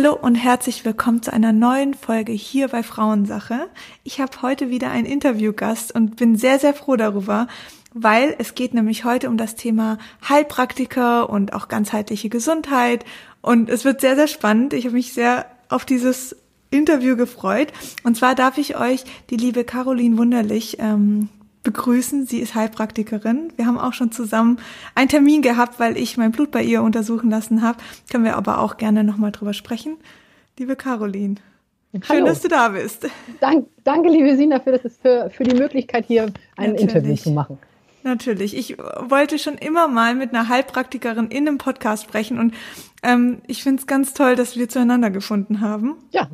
Hallo und herzlich willkommen zu einer neuen Folge hier bei Frauensache. Ich habe heute wieder einen Interviewgast und bin sehr, sehr froh darüber, weil es geht nämlich heute um das Thema Heilpraktiker und auch ganzheitliche Gesundheit. Und es wird sehr, sehr spannend. Ich habe mich sehr auf dieses Interview gefreut. Und zwar darf ich euch die liebe Caroline Wunderlich ähm, begrüßen. Sie ist Heilpraktikerin. Wir haben auch schon zusammen einen Termin gehabt, weil ich mein Blut bei ihr untersuchen lassen habe. Können wir aber auch gerne nochmal drüber sprechen. Liebe Caroline. Schön, Hallo. dass du da bist. Dank, danke, liebe Sina, für, das, für, für die Möglichkeit, hier ein Natürlich. Interview zu machen. Natürlich. Ich wollte schon immer mal mit einer Heilpraktikerin in einem Podcast sprechen und ähm, ich finde es ganz toll, dass wir zueinander gefunden haben. Ja,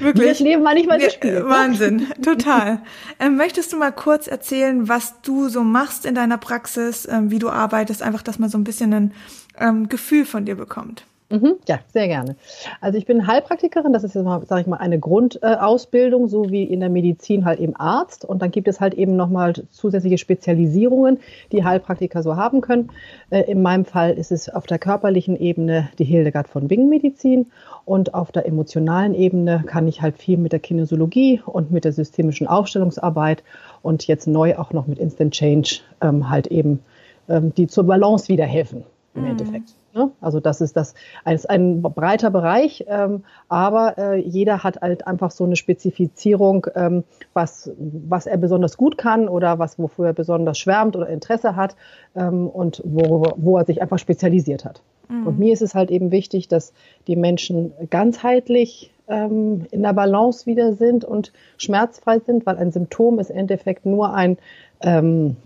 Wirklich. Das Leben war nicht mal so spielt. Wahnsinn, total. Ähm, möchtest du mal kurz erzählen, was du so machst in deiner Praxis, ähm, wie du arbeitest, einfach, dass man so ein bisschen ein ähm, Gefühl von dir bekommt? Mhm, ja, sehr gerne. Also ich bin Heilpraktikerin, das ist jetzt mal, sage ich mal, eine Grundausbildung, so wie in der Medizin halt eben Arzt. Und dann gibt es halt eben nochmal zusätzliche Spezialisierungen, die Heilpraktiker so haben können. Äh, in meinem Fall ist es auf der körperlichen Ebene die Hildegard von Bingen Medizin und auf der emotionalen Ebene kann ich halt viel mit der Kinesiologie und mit der systemischen Aufstellungsarbeit und jetzt neu auch noch mit Instant Change ähm, halt eben ähm, die zur Balance wieder helfen im mhm. Endeffekt. Ne? Also das ist das ein, ein breiter Bereich, ähm, aber äh, jeder hat halt einfach so eine Spezifizierung, ähm, was, was er besonders gut kann oder was wofür er besonders schwärmt oder Interesse hat ähm, und wo, wo er sich einfach spezialisiert hat. Mhm. Und mir ist es halt eben wichtig, dass die Menschen ganzheitlich ähm, in der Balance wieder sind und schmerzfrei sind, weil ein Symptom ist im Endeffekt nur ein ähm,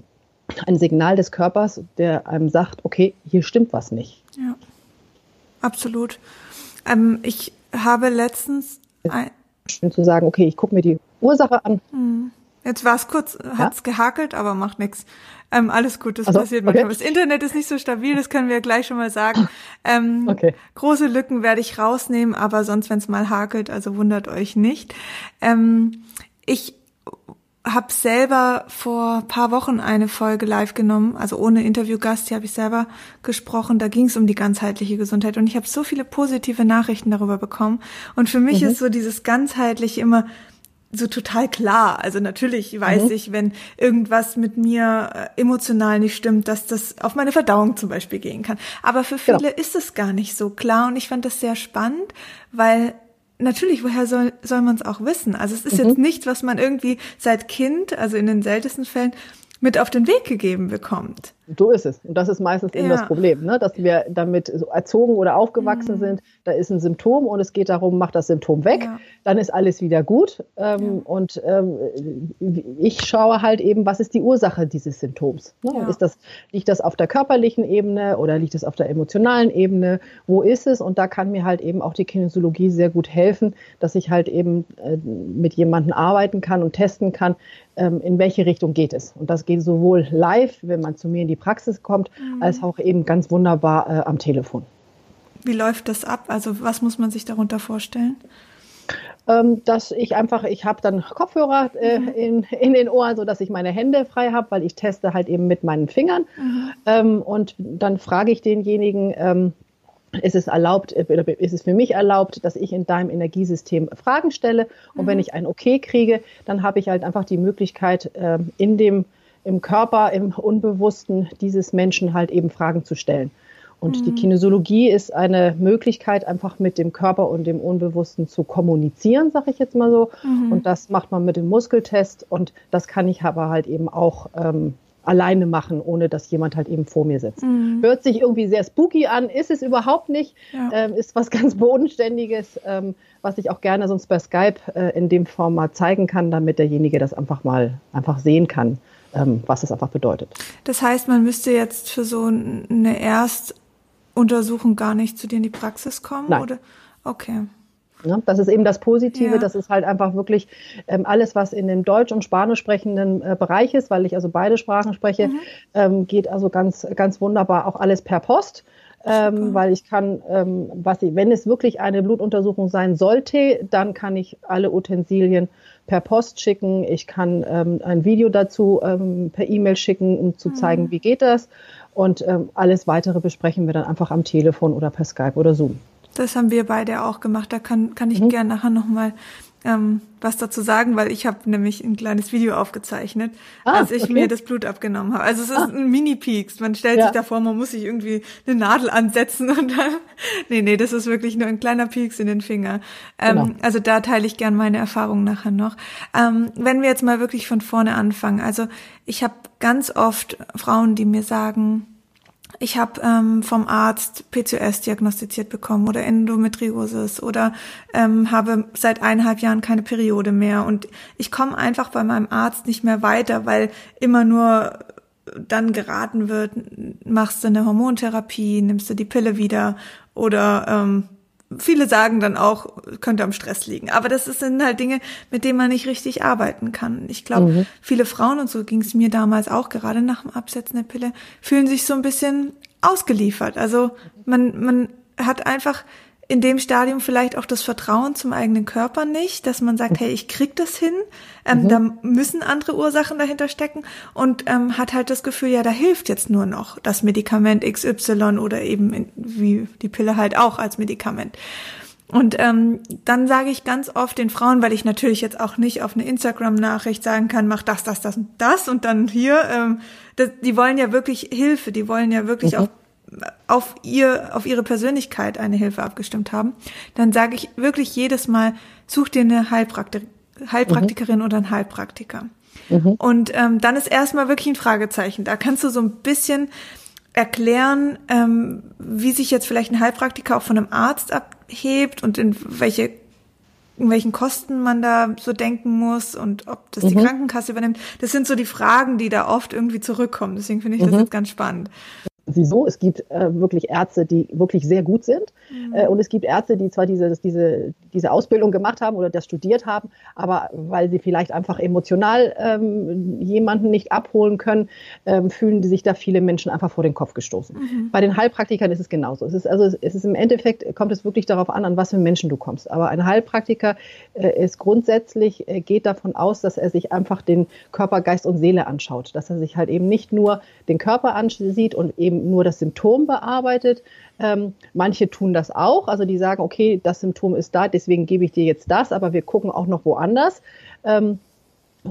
ein Signal des Körpers, der einem sagt, okay, hier stimmt was nicht. Ja, absolut. Ähm, ich habe letztens ein Schön zu sagen, okay, ich gucke mir die Ursache an. Hm. Jetzt war es kurz, hat's ja? gehakelt, aber macht nichts. Ähm, alles gut, das also, passiert manchmal. Okay. Das Internet ist nicht so stabil, das können wir gleich schon mal sagen. Ähm, okay. Große Lücken werde ich rausnehmen, aber sonst, wenn es mal hakelt, also wundert euch nicht. Ähm, ich habe selber vor paar Wochen eine Folge live genommen, also ohne Interviewgast, die habe ich selber gesprochen. Da ging es um die ganzheitliche Gesundheit und ich habe so viele positive Nachrichten darüber bekommen. Und für mich mhm. ist so dieses ganzheitliche immer so total klar. Also natürlich weiß mhm. ich, wenn irgendwas mit mir äh, emotional nicht stimmt, dass das auf meine Verdauung zum Beispiel gehen kann. Aber für viele genau. ist es gar nicht so klar und ich fand das sehr spannend, weil natürlich, woher soll, soll man es auch wissen? Also es ist mhm. jetzt nichts, was man irgendwie seit Kind, also in den seltensten Fällen, mit auf den Weg gegeben bekommt. So ist es. Und das ist meistens eben ja. das Problem, ne? dass wir damit so erzogen oder aufgewachsen mhm. sind. Da ist ein Symptom und es geht darum, mach das Symptom weg, ja. dann ist alles wieder gut. Ähm, ja. Und ähm, ich schaue halt eben, was ist die Ursache dieses Symptoms? Ne? Ist das, liegt das auf der körperlichen Ebene oder liegt es auf der emotionalen Ebene? Wo ist es? Und da kann mir halt eben auch die Kinesiologie sehr gut helfen, dass ich halt eben äh, mit jemandem arbeiten kann und testen kann, in welche Richtung geht es. Und das geht sowohl live, wenn man zu mir in die Praxis kommt, mhm. als auch eben ganz wunderbar äh, am Telefon. Wie läuft das ab? Also was muss man sich darunter vorstellen? Ähm, dass ich einfach, ich habe dann Kopfhörer äh, mhm. in, in den Ohren, so dass ich meine Hände frei habe, weil ich teste halt eben mit meinen Fingern. Mhm. Ähm, und dann frage ich denjenigen, ähm, ist es erlaubt, äh, ist es für mich erlaubt, dass ich in deinem Energiesystem Fragen stelle. Und mhm. wenn ich ein Okay kriege, dann habe ich halt einfach die Möglichkeit, äh, in dem im Körper, im Unbewussten dieses Menschen halt eben Fragen zu stellen. Und mhm. die Kinesiologie ist eine Möglichkeit, einfach mit dem Körper und dem Unbewussten zu kommunizieren, sage ich jetzt mal so. Mhm. Und das macht man mit dem Muskeltest und das kann ich aber halt eben auch ähm, alleine machen, ohne dass jemand halt eben vor mir sitzt. Mhm. Hört sich irgendwie sehr spooky an, ist es überhaupt nicht, ja. ähm, ist was ganz Bodenständiges, ähm, was ich auch gerne sonst bei Skype äh, in dem Form mal zeigen kann, damit derjenige das einfach mal einfach sehen kann ähm, was das einfach bedeutet. Das heißt, man müsste jetzt für so eine Erstuntersuchung gar nicht zu dir in die Praxis kommen? Nein. Oder? Okay. Ja, das ist eben das Positive, ja. das ist halt einfach wirklich ähm, alles, was in dem Deutsch- und Spanisch sprechenden äh, Bereich ist, weil ich also beide Sprachen spreche, mhm. ähm, geht also ganz, ganz wunderbar auch alles per Post ähm, weil ich kann, ähm, was ich, wenn es wirklich eine Blutuntersuchung sein sollte, dann kann ich alle Utensilien per Post schicken. Ich kann ähm, ein Video dazu ähm, per E-Mail schicken, um zu zeigen, mhm. wie geht das. Und ähm, alles weitere besprechen wir dann einfach am Telefon oder per Skype oder Zoom. Das haben wir beide auch gemacht. Da kann, kann ich mhm. gerne nachher nochmal ähm, was dazu sagen, weil ich habe nämlich ein kleines Video aufgezeichnet, ah, als ich okay. mir das Blut abgenommen habe. Also es ist ah. ein Mini-Peaks. Man stellt ja. sich davor, man muss sich irgendwie eine Nadel ansetzen und dann. Nee, nee, das ist wirklich nur ein kleiner Peaks in den Finger. Ähm, genau. Also da teile ich gern meine Erfahrungen nachher noch. Ähm, wenn wir jetzt mal wirklich von vorne anfangen. Also ich habe ganz oft Frauen, die mir sagen, ich habe ähm, vom Arzt PCOS diagnostiziert bekommen oder Endometriosis oder ähm, habe seit eineinhalb Jahren keine Periode mehr. Und ich komme einfach bei meinem Arzt nicht mehr weiter, weil immer nur dann geraten wird, machst du eine Hormontherapie, nimmst du die Pille wieder oder ähm, viele sagen dann auch, könnte am Stress liegen. Aber das sind halt Dinge, mit denen man nicht richtig arbeiten kann. Ich glaube, mhm. viele Frauen, und so ging es mir damals auch, gerade nach dem Absetzen der Pille, fühlen sich so ein bisschen ausgeliefert. Also man, man hat einfach in dem Stadium vielleicht auch das Vertrauen zum eigenen Körper nicht, dass man sagt, hey, ich krieg das hin, ähm, mhm. da müssen andere Ursachen dahinter stecken und ähm, hat halt das Gefühl, ja, da hilft jetzt nur noch das Medikament XY oder eben in, wie die Pille halt auch als Medikament. Und ähm, dann sage ich ganz oft den Frauen, weil ich natürlich jetzt auch nicht auf eine Instagram-Nachricht sagen kann, mach das, das, das und das und dann hier, ähm, das, die wollen ja wirklich Hilfe, die wollen ja wirklich mhm. auch auf ihr, auf ihre Persönlichkeit eine Hilfe abgestimmt haben, dann sage ich wirklich jedes Mal, such dir eine Heilpraktik Heilpraktikerin mhm. oder einen Heilpraktiker. Mhm. Und ähm, dann ist erstmal wirklich ein Fragezeichen. Da kannst du so ein bisschen erklären, ähm, wie sich jetzt vielleicht ein Heilpraktiker auch von einem Arzt abhebt und in welche in welchen Kosten man da so denken muss und ob das die mhm. Krankenkasse übernimmt. Das sind so die Fragen, die da oft irgendwie zurückkommen. Deswegen finde ich das mhm. jetzt ganz spannend sie so. Es gibt äh, wirklich Ärzte, die wirklich sehr gut sind. Mhm. Äh, und es gibt Ärzte, die zwar diese, diese, diese Ausbildung gemacht haben oder das studiert haben, aber weil sie vielleicht einfach emotional ähm, jemanden nicht abholen können, ähm, fühlen sich da viele Menschen einfach vor den Kopf gestoßen. Mhm. Bei den Heilpraktikern ist es genauso. Es ist also es ist im Endeffekt kommt es wirklich darauf an, an was für Menschen du kommst. Aber ein Heilpraktiker äh, ist grundsätzlich äh, geht davon aus, dass er sich einfach den Körper, Geist und Seele anschaut, dass er sich halt eben nicht nur den Körper ansieht und eben eben nur das Symptom bearbeitet. Ähm, manche tun das auch, also die sagen, okay, das Symptom ist da, deswegen gebe ich dir jetzt das, aber wir gucken auch noch woanders. Ähm,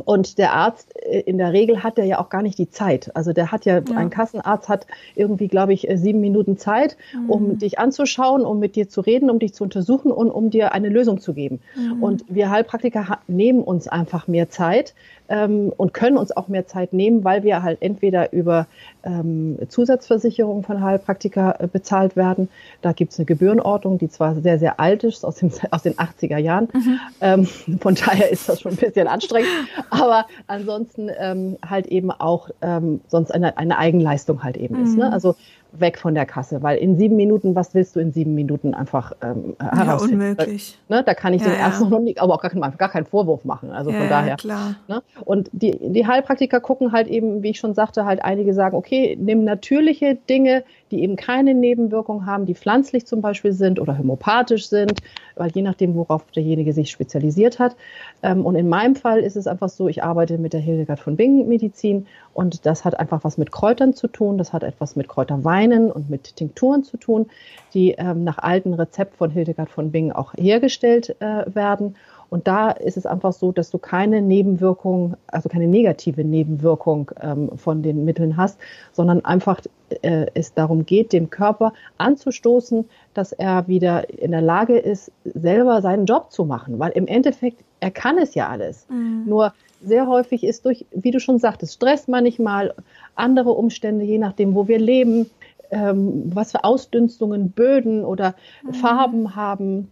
und der Arzt, äh, in der Regel hat der ja auch gar nicht die Zeit. Also der hat ja, ja. ein Kassenarzt hat irgendwie, glaube ich, äh, sieben Minuten Zeit, um mhm. dich anzuschauen, um mit dir zu reden, um dich zu untersuchen und um dir eine Lösung zu geben. Mhm. Und wir Heilpraktiker nehmen uns einfach mehr Zeit, ähm, und können uns auch mehr Zeit nehmen, weil wir halt entweder über ähm, Zusatzversicherungen von Heilpraktiker äh, bezahlt werden. Da gibt es eine Gebührenordnung, die zwar sehr, sehr alt ist, aus, dem, aus den 80er Jahren. Mhm. Ähm, von daher ist das schon ein bisschen anstrengend. Aber ansonsten ähm, halt eben auch ähm, sonst eine, eine Eigenleistung halt eben mhm. ist. Ne? Mhm. Also weg von der Kasse, weil in sieben Minuten, was willst du in sieben Minuten einfach ähm, herausfinden? Ja, unmöglich. Ne, da kann ich ja, den ersten noch nicht, aber auch gar, keinen, gar keinen Vorwurf machen. Also ja, von daher. Klar. Ne? Und die, die Heilpraktiker gucken halt eben, wie ich schon sagte, halt einige sagen, okay, nimm natürliche Dinge, die eben keine Nebenwirkungen haben, die pflanzlich zum Beispiel sind oder homopathisch sind, weil je nachdem, worauf derjenige sich spezialisiert hat. Ähm, und in meinem Fall ist es einfach so, ich arbeite mit der Hildegard von Bingen Medizin und das hat einfach was mit Kräutern zu tun, das hat etwas mit Kräuterweinen und mit Tinkturen zu tun, die ähm, nach alten Rezept von Hildegard von Bingen auch hergestellt äh, werden. Und da ist es einfach so, dass du keine Nebenwirkung, also keine negative Nebenwirkung ähm, von den Mitteln hast, sondern einfach äh, es darum geht, dem Körper anzustoßen, dass er wieder in der Lage ist, selber seinen Job zu machen. Weil im Endeffekt, er kann es ja alles. Mhm. Nur sehr häufig ist durch, wie du schon sagtest, Stress manchmal, andere Umstände, je nachdem, wo wir leben, ähm, was für Ausdünstungen Böden oder mhm. Farben haben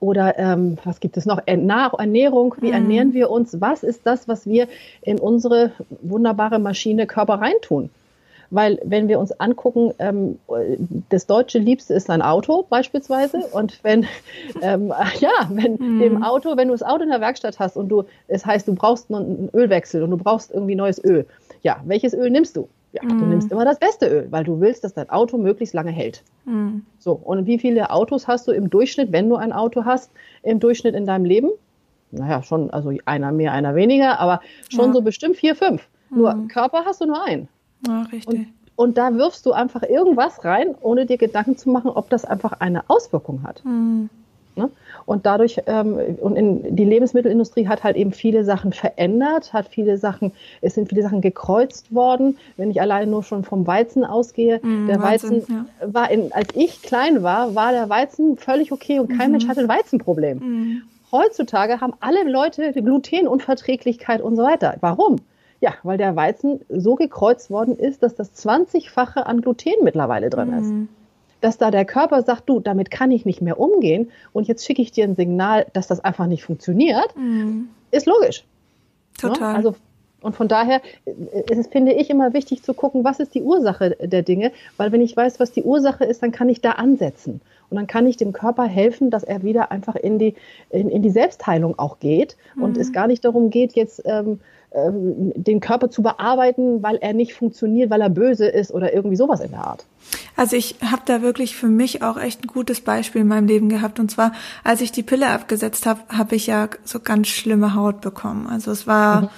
oder ähm, was gibt es noch? Ernährung, wie mhm. ernähren wir uns? Was ist das, was wir in unsere wunderbare Maschine Körper reintun? Weil wenn wir uns angucken, ähm, das deutsche Liebste ist ein Auto beispielsweise. Und wenn, ähm, ja, wenn mhm. dem Auto, wenn du das Auto in der Werkstatt hast und du, es heißt, du brauchst einen Ölwechsel und du brauchst irgendwie neues Öl. Ja, welches Öl nimmst du? Ja, mm. du mhm. nimmst immer das beste Öl, weil du willst, dass dein Auto möglichst lange hält. Mm. So, und wie viele Autos hast du im Durchschnitt, wenn du ein Auto hast, im Durchschnitt in deinem Leben? Naja, schon, also einer mehr, einer weniger, aber schon ja. so bestimmt vier, fünf. Mm. Nur mhm. Körper hast du nur einen. Ja, richtig. Und und da wirfst du einfach irgendwas rein, ohne dir Gedanken zu machen, ob das einfach eine Auswirkung hat. Mhm. Ne? Und dadurch, ähm, und in, die Lebensmittelindustrie hat halt eben viele Sachen verändert, hat viele Sachen, es sind viele Sachen gekreuzt worden. Wenn ich alleine nur schon vom Weizen ausgehe, mm, der Wahnsinn, Weizen ja. war, in, als ich klein war, war der Weizen völlig okay und kein mhm. Mensch hatte ein Weizenproblem. Mhm. Heutzutage haben alle Leute Glutenunverträglichkeit und so weiter. Warum? Ja, weil der Weizen so gekreuzt worden ist, dass das 20-fache an Gluten mittlerweile drin ist. Mhm. Dass da der Körper sagt, du, damit kann ich nicht mehr umgehen und jetzt schicke ich dir ein Signal, dass das einfach nicht funktioniert, mhm. ist logisch. Ne? Total. Ja, also und von daher ist es, finde ich, immer wichtig zu gucken, was ist die Ursache der Dinge, weil wenn ich weiß, was die Ursache ist, dann kann ich da ansetzen. Und dann kann ich dem Körper helfen, dass er wieder einfach in die, in, in die Selbstheilung auch geht mhm. und es gar nicht darum geht, jetzt ähm, ähm, den Körper zu bearbeiten, weil er nicht funktioniert, weil er böse ist oder irgendwie sowas in der Art. Also ich habe da wirklich für mich auch echt ein gutes Beispiel in meinem Leben gehabt. Und zwar, als ich die Pille abgesetzt habe, habe ich ja so ganz schlimme Haut bekommen. Also es war mhm.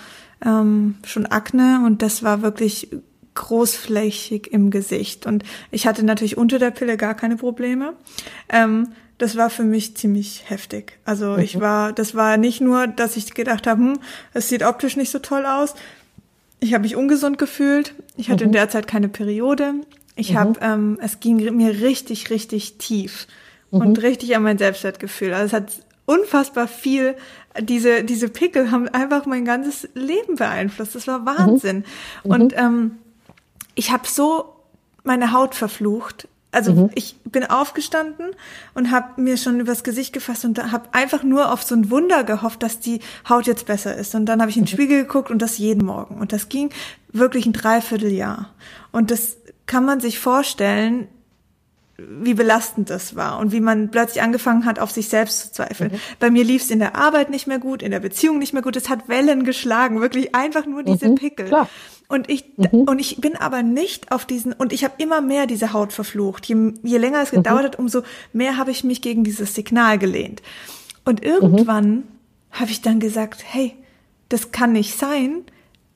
ähm, schon Akne und das war wirklich großflächig im Gesicht. Und ich hatte natürlich unter der Pille gar keine Probleme. Ähm, das war für mich ziemlich heftig. Also mhm. ich war, das war nicht nur, dass ich gedacht habe, hm, es sieht optisch nicht so toll aus. Ich habe mich ungesund gefühlt. Ich hatte mhm. in der Zeit keine Periode. Ich mhm. habe, ähm, es ging mir richtig, richtig tief mhm. und richtig an mein Selbstwertgefühl. Also es hat unfassbar viel. Diese diese Pickel haben einfach mein ganzes Leben beeinflusst. Das war Wahnsinn. Mhm. Und ähm, ich habe so meine Haut verflucht also mhm. ich bin aufgestanden und habe mir schon übers Gesicht gefasst und habe einfach nur auf so ein Wunder gehofft, dass die Haut jetzt besser ist. Und dann habe ich in den mhm. Spiegel geguckt und das jeden Morgen. Und das ging wirklich ein Dreivierteljahr. Und das kann man sich vorstellen, wie belastend das war und wie man plötzlich angefangen hat, auf sich selbst zu zweifeln. Mhm. Bei mir lief es in der Arbeit nicht mehr gut, in der Beziehung nicht mehr gut. Es hat Wellen geschlagen, wirklich einfach nur diese mhm, Pickel. Klar. Und ich, mhm. und ich bin aber nicht auf diesen, und ich habe immer mehr diese Haut verflucht. Je, je länger es gedauert mhm. hat, umso mehr habe ich mich gegen dieses Signal gelehnt. Und irgendwann mhm. habe ich dann gesagt, hey, das kann nicht sein,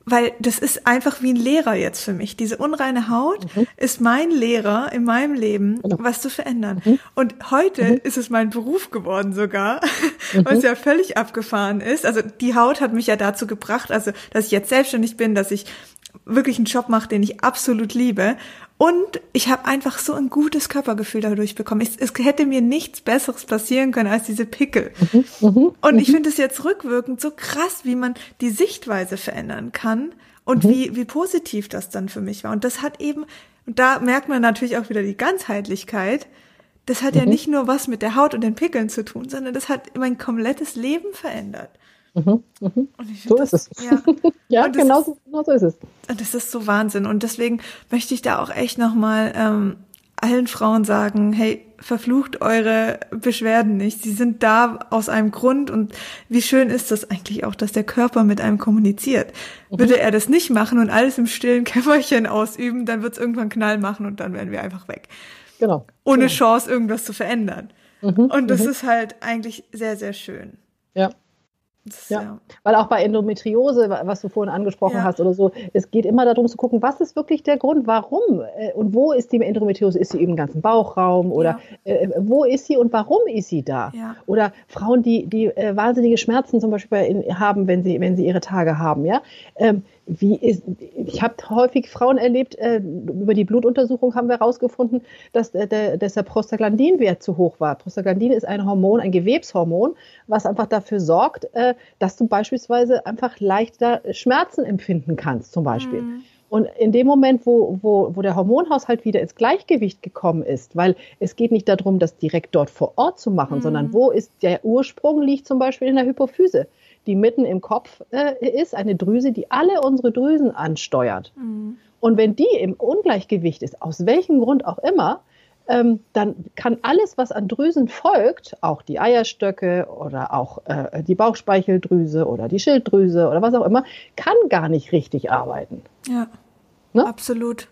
weil das ist einfach wie ein Lehrer jetzt für mich. Diese unreine Haut mhm. ist mein Lehrer in meinem Leben, genau. was zu verändern. Mhm. Und heute mhm. ist es mein Beruf geworden sogar, was mhm. ja völlig abgefahren ist. Also die Haut hat mich ja dazu gebracht, also dass ich jetzt selbstständig bin, dass ich wirklich einen Job mache, den ich absolut liebe. Und ich habe einfach so ein gutes Körpergefühl dadurch bekommen. Es, es, hätte mir nichts Besseres passieren können als diese Pickel. Mhm, mh, und ich mhm. finde es jetzt rückwirkend so krass, wie man die Sichtweise verändern kann und mhm. wie, wie positiv das dann für mich war. Und das hat eben, und da merkt man natürlich auch wieder die Ganzheitlichkeit. Das hat ja mhm. nicht nur was mit der Haut und den Pickeln zu tun, sondern das hat mein komplettes Leben verändert. Mhm, mhm. So das, ist es. Ja, ja genau, so, genau so ist es. Das ist so Wahnsinn. Und deswegen möchte ich da auch echt nochmal ähm, allen Frauen sagen, hey, verflucht eure Beschwerden nicht. Sie sind da aus einem Grund und wie schön ist das eigentlich auch, dass der Körper mit einem kommuniziert. Mhm. Würde er das nicht machen und alles im stillen Kämmerchen ausüben, dann wird es irgendwann Knall machen und dann wären wir einfach weg. Genau. Ohne genau. Chance, irgendwas zu verändern. Mhm. Und das mhm. ist halt eigentlich sehr, sehr schön. Ja, ja. ja. weil auch bei Endometriose, was du vorhin angesprochen ja. hast oder so, es geht immer darum zu gucken, was ist wirklich der Grund, warum äh, und wo ist die Endometriose? Ist sie im ganzen Bauchraum oder ja. äh, wo ist sie und warum ist sie da? Oder Frauen, die, die äh, wahnsinnige Schmerzen zum Beispiel in, haben, wenn sie, wenn sie ihre Tage haben, ja. Ähm, wie ist, ich habe häufig Frauen erlebt, äh, über die Blutuntersuchung haben wir herausgefunden, dass, der, dass der Prostaglandinwert zu hoch war. Prostaglandin ist ein Hormon, ein Gewebshormon, was einfach dafür sorgt, äh, dass du beispielsweise einfach leichter Schmerzen empfinden kannst, zum Beispiel. Mhm. Und in dem Moment, wo, wo, wo der Hormonhaushalt wieder ins Gleichgewicht gekommen ist, weil es geht nicht darum, das direkt dort vor Ort zu machen, mhm. sondern wo ist der Ursprung, liegt zum Beispiel in der Hypophyse die mitten im Kopf äh, ist, eine Drüse, die alle unsere Drüsen ansteuert. Mhm. Und wenn die im Ungleichgewicht ist, aus welchem Grund auch immer, ähm, dann kann alles, was an Drüsen folgt, auch die Eierstöcke oder auch äh, die Bauchspeicheldrüse oder die Schilddrüse oder was auch immer, kann gar nicht richtig arbeiten. Ja, ne? absolut.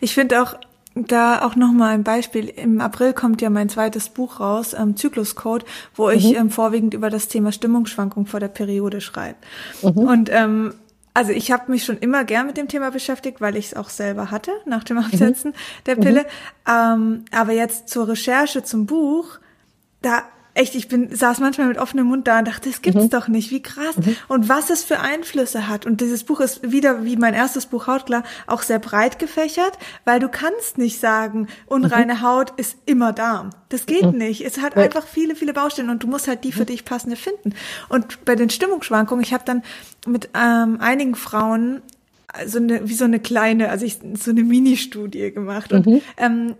Ich finde auch, da auch nochmal ein Beispiel. Im April kommt ja mein zweites Buch raus, ähm, Zykluscode, wo ich mhm. ähm, vorwiegend über das Thema Stimmungsschwankung vor der Periode schreibe. Mhm. Und ähm, also ich habe mich schon immer gern mit dem Thema beschäftigt, weil ich es auch selber hatte nach dem Absetzen mhm. der Pille. Mhm. Ähm, aber jetzt zur Recherche zum Buch, da echt, ich bin, saß manchmal mit offenem Mund da und dachte, das gibt's mhm. doch nicht, wie krass. Mhm. Und was es für Einflüsse hat. Und dieses Buch ist wieder, wie mein erstes Buch Hautklar, auch sehr breit gefächert, weil du kannst nicht sagen, unreine mhm. Haut ist immer Darm. Das geht mhm. nicht. Es hat einfach viele, viele Baustellen und du musst halt die für mhm. dich passende finden. Und bei den Stimmungsschwankungen, ich habe dann mit ähm, einigen Frauen so eine, wie so eine kleine, also ich, so eine Mini-Studie gemacht. Und mhm. ähm,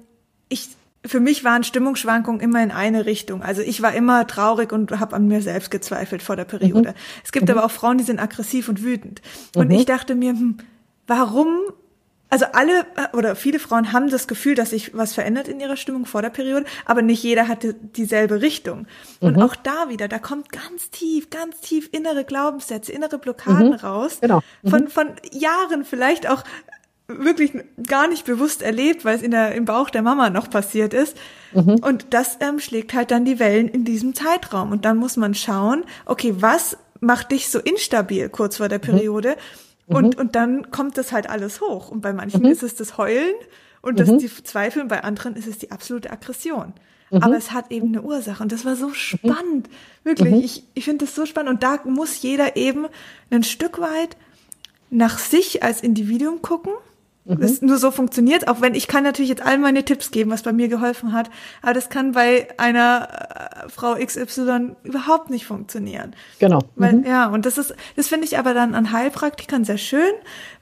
ich für mich waren Stimmungsschwankungen immer in eine Richtung. Also ich war immer traurig und habe an mir selbst gezweifelt vor der Periode. Mhm. Es gibt mhm. aber auch Frauen, die sind aggressiv und wütend. Und mhm. ich dachte mir, hm, warum? Also alle oder viele Frauen haben das Gefühl, dass sich was verändert in ihrer Stimmung vor der Periode, aber nicht jeder hatte dieselbe Richtung. Und mhm. auch da wieder, da kommt ganz tief, ganz tief innere Glaubenssätze, innere Blockaden mhm. raus. Genau. Von, mhm. von Jahren vielleicht auch wirklich gar nicht bewusst erlebt, weil es in der, im Bauch der Mama noch passiert ist. Mhm. Und das ähm, schlägt halt dann die Wellen in diesem Zeitraum. Und dann muss man schauen, okay, was macht dich so instabil kurz vor der mhm. Periode? Mhm. Und, und dann kommt das halt alles hoch. Und bei manchen mhm. ist es das Heulen und das, mhm. die Zweifel, und bei anderen ist es die absolute Aggression. Mhm. Aber es hat eben eine Ursache. Und das war so spannend. Wirklich. Ich, ich finde das so spannend. Und da muss jeder eben ein Stück weit nach sich als Individuum gucken Mhm. Das nur so funktioniert, auch wenn ich kann natürlich jetzt all meine Tipps geben, was bei mir geholfen hat, aber das kann bei einer äh, Frau XY überhaupt nicht funktionieren. Genau. Weil, mhm. Ja, und das ist, das finde ich aber dann an Heilpraktikern sehr schön,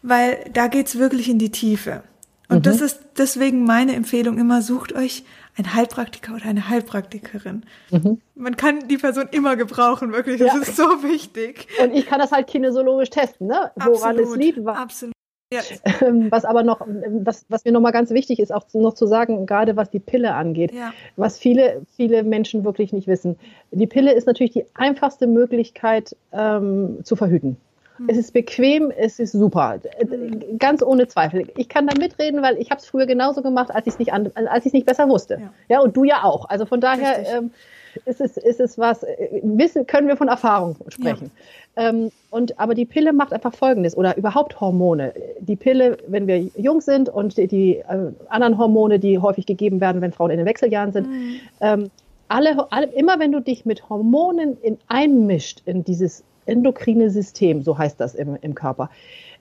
weil da geht's wirklich in die Tiefe. Und mhm. das ist deswegen meine Empfehlung immer, sucht euch ein Heilpraktiker oder eine Heilpraktikerin. Mhm. Man kann die Person immer gebrauchen, wirklich. Das ja. ist so wichtig. Und ich kann das halt kinesiologisch testen, ne? Woran Absolut. es liegt. Absolut. Ja. Ähm, was aber noch, was, was mir nochmal ganz wichtig ist, auch noch zu sagen, gerade was die Pille angeht, ja. was viele, viele Menschen wirklich nicht wissen. Die Pille ist natürlich die einfachste Möglichkeit ähm, zu verhüten. Hm. Es ist bequem, es ist super, hm. ganz ohne Zweifel. Ich kann da mitreden, weil ich habe es früher genauso gemacht, als ich es nicht, als ich nicht besser wusste. Ja. ja. und du ja auch. Also von daher ähm, ist es, ist es was, äh, wissen, können wir von Erfahrung sprechen. Ja. Ähm, und, aber die Pille macht einfach Folgendes oder überhaupt Hormone. Die Pille, wenn wir jung sind und die, die äh, anderen Hormone, die häufig gegeben werden, wenn Frauen in den Wechseljahren sind, mhm. ähm, alle, alle, immer wenn du dich mit Hormonen in, einmischt in dieses endokrine System, so heißt das im, im Körper,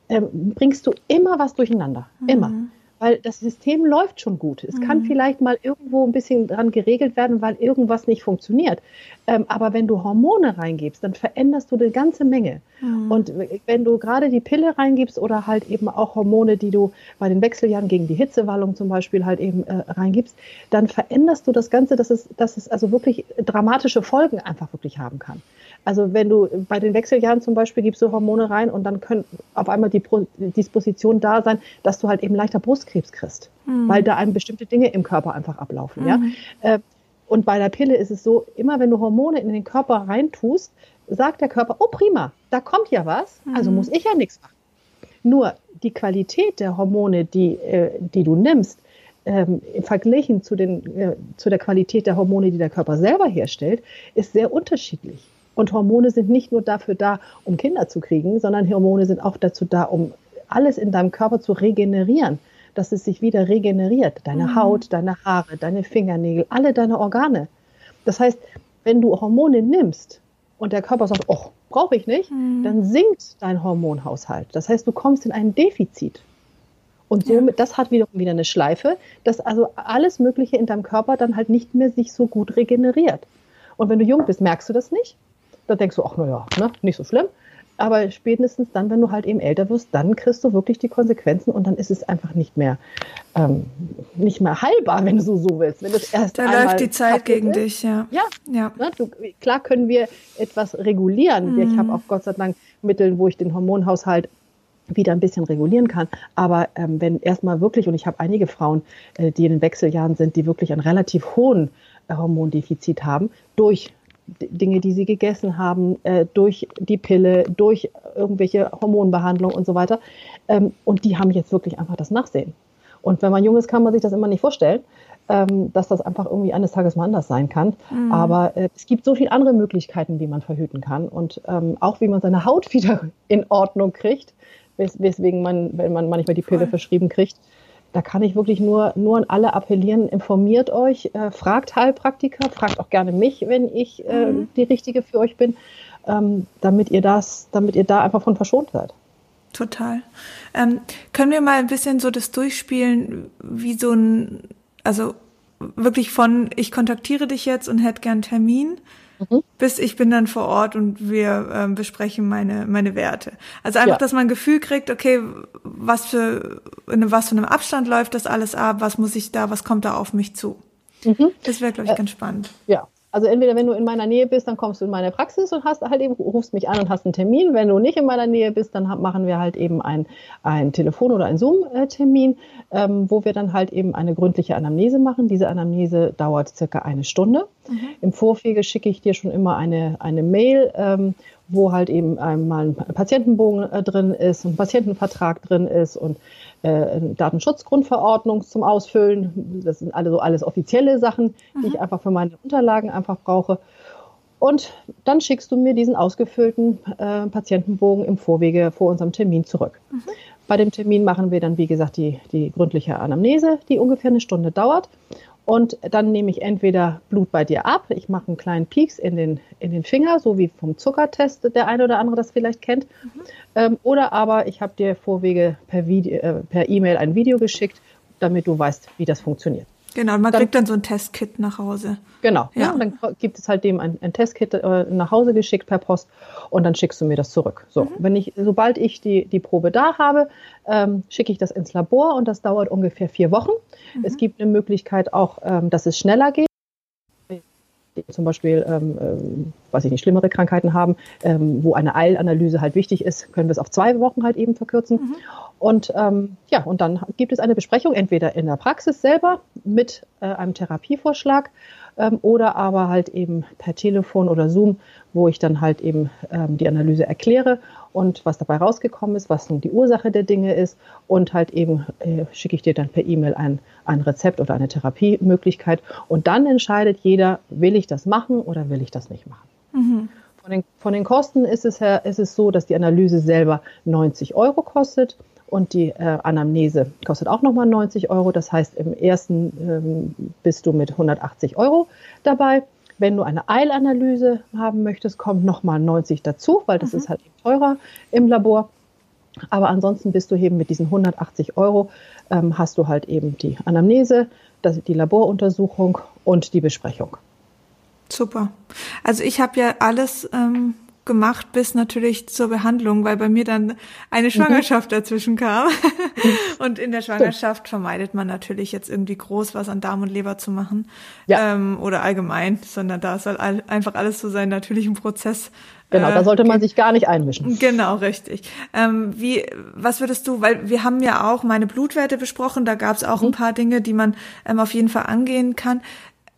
ähm, bringst du immer was durcheinander. Mhm. Immer weil das System läuft schon gut. Es mhm. kann vielleicht mal irgendwo ein bisschen dran geregelt werden, weil irgendwas nicht funktioniert. Ähm, aber wenn du Hormone reingibst, dann veränderst du eine ganze Menge. Mhm. Und wenn du gerade die Pille reingibst oder halt eben auch Hormone, die du bei den Wechseljahren gegen die Hitzewallung zum Beispiel halt eben äh, reingibst, dann veränderst du das Ganze, dass es, dass es also wirklich dramatische Folgen einfach wirklich haben kann. Also wenn du bei den Wechseljahren zum Beispiel gibst du Hormone rein und dann können auf einmal die Disposition da sein, dass du halt eben leichter Brustkrebs kriegst, mhm. weil da einem bestimmte Dinge im Körper einfach ablaufen. Mhm. Ja? Äh, und bei der Pille ist es so, immer wenn du Hormone in den Körper reintust, sagt der Körper, oh prima, da kommt ja was, also mhm. muss ich ja nichts machen. Nur die Qualität der Hormone, die, äh, die du nimmst, ähm, verglichen zu, den, äh, zu der Qualität der Hormone, die der Körper selber herstellt, ist sehr unterschiedlich. Und Hormone sind nicht nur dafür da, um Kinder zu kriegen, sondern Hormone sind auch dazu da, um alles in deinem Körper zu regenerieren, dass es sich wieder regeneriert. Deine mhm. Haut, deine Haare, deine Fingernägel, alle deine Organe. Das heißt, wenn du Hormone nimmst und der Körper sagt, oh, brauche ich nicht, mhm. dann sinkt dein Hormonhaushalt. Das heißt, du kommst in ein Defizit. Und somit, ja. das hat wiederum wieder eine Schleife, dass also alles Mögliche in deinem Körper dann halt nicht mehr sich so gut regeneriert. Und wenn du jung bist, merkst du das nicht. Da denkst du, ach naja, ne, nicht so schlimm. Aber spätestens dann, wenn du halt eben älter wirst, dann kriegst du wirklich die Konsequenzen und dann ist es einfach nicht mehr, ähm, nicht mehr heilbar, wenn du so, so willst. Wenn das erst da läuft die Zeit gegen ist. dich, ja. Ja, ja. Ne, du, klar können wir etwas regulieren. Mhm. Ich habe auch Gott sei Dank Mittel, wo ich den Hormonhaushalt wieder ein bisschen regulieren kann. Aber ähm, wenn erstmal wirklich, und ich habe einige Frauen, äh, die in den Wechseljahren sind, die wirklich einen relativ hohen äh, Hormondefizit haben, durch Dinge, die sie gegessen haben, äh, durch die Pille, durch irgendwelche Hormonbehandlung und so weiter. Ähm, und die haben jetzt wirklich einfach das Nachsehen. Und wenn man jung ist, kann man sich das immer nicht vorstellen, ähm, dass das einfach irgendwie eines Tages mal anders sein kann. Mhm. Aber äh, es gibt so viele andere Möglichkeiten, wie man verhüten kann und ähm, auch wie man seine Haut wieder in Ordnung kriegt, wes weswegen man, wenn man manchmal die Pille Voll. verschrieben kriegt, da kann ich wirklich nur, nur an alle appellieren, informiert euch, äh, fragt Heilpraktiker, fragt auch gerne mich, wenn ich äh, mhm. die Richtige für euch bin, ähm, damit ihr das, damit ihr da einfach von verschont seid. Total. Ähm, können wir mal ein bisschen so das durchspielen, wie so ein, also wirklich von ich kontaktiere dich jetzt und hätte gern Termin mhm. bis ich bin dann vor Ort und wir ähm, besprechen meine, meine Werte. Also einfach, ja. dass man ein Gefühl kriegt, okay, was für, in was für einem Abstand läuft das alles ab, was muss ich da, was kommt da auf mich zu. Mhm. Das wäre, glaube ich, ganz spannend. Ja, also entweder wenn du in meiner Nähe bist, dann kommst du in meine Praxis und hast halt eben, rufst mich an und hast einen Termin. Wenn du nicht in meiner Nähe bist, dann machen wir halt eben ein, ein Telefon- oder ein Zoom-Termin, ähm, wo wir dann halt eben eine gründliche Anamnese machen. Diese Anamnese dauert circa eine Stunde. Mhm. Im Vorwege schicke ich dir schon immer eine, eine Mail, ähm, wo halt eben einmal ein Patientenbogen äh, drin ist, ein Patientenvertrag drin ist und äh, Datenschutzgrundverordnung zum Ausfüllen. Das sind alle so alles offizielle Sachen, mhm. die ich einfach für meine Unterlagen einfach brauche. Und dann schickst du mir diesen ausgefüllten äh, Patientenbogen im Vorwege vor unserem Termin zurück. Mhm. Bei dem Termin machen wir dann, wie gesagt, die, die gründliche Anamnese, die ungefähr eine Stunde dauert. Und dann nehme ich entweder Blut bei dir ab, ich mache einen kleinen Pieks in den, in den Finger, so wie vom Zuckertest der eine oder andere das vielleicht kennt. Mhm. Ähm, oder aber ich habe dir vorwege per äh, E-Mail ein Video geschickt, damit du weißt, wie das funktioniert. Genau, man dann, kriegt dann so ein Testkit nach Hause. Genau, ja. ja und dann gibt es halt dem ein, ein Testkit äh, nach Hause geschickt per Post und dann schickst du mir das zurück. So, mhm. wenn ich, sobald ich die, die Probe da habe, ähm, schicke ich das ins Labor und das dauert ungefähr vier Wochen. Mhm. Es gibt eine Möglichkeit auch, ähm, dass es schneller geht zum Beispiel, ähm, ähm, weiß ich nicht, schlimmere Krankheiten haben, ähm, wo eine Eilanalyse halt wichtig ist, können wir es auf zwei Wochen halt eben verkürzen. Mhm. Und ähm, ja, und dann gibt es eine Besprechung entweder in der Praxis selber mit äh, einem Therapievorschlag ähm, oder aber halt eben per Telefon oder Zoom, wo ich dann halt eben ähm, die Analyse erkläre und was dabei rausgekommen ist, was nun die Ursache der Dinge ist und halt eben äh, schicke ich dir dann per E-Mail ein, ein Rezept oder eine Therapiemöglichkeit und dann entscheidet jeder, will ich das machen oder will ich das nicht machen. Mhm. Von den, von den Kosten ist es, her, ist es so, dass die Analyse selber 90 Euro kostet und die äh, Anamnese kostet auch nochmal 90 Euro. Das heißt, im ersten ähm, bist du mit 180 Euro dabei. Wenn du eine Eilanalyse haben möchtest, kommt nochmal 90 dazu, weil das mhm. ist halt teurer im Labor. Aber ansonsten bist du eben mit diesen 180 Euro, ähm, hast du halt eben die Anamnese, das, die Laboruntersuchung und die Besprechung. Super. Also ich habe ja alles ähm, gemacht bis natürlich zur Behandlung, weil bei mir dann eine mhm. Schwangerschaft mhm. dazwischen kam. und in der Schwangerschaft vermeidet man natürlich jetzt irgendwie groß was an Darm und Leber zu machen ja. ähm, oder allgemein, sondern da soll all, einfach alles so seinen natürlichen Prozess. Genau, äh, da sollte man sich gar nicht einmischen. Genau, richtig. Ähm, wie, was würdest du, weil wir haben ja auch meine Blutwerte besprochen, da gab es auch mhm. ein paar Dinge, die man ähm, auf jeden Fall angehen kann.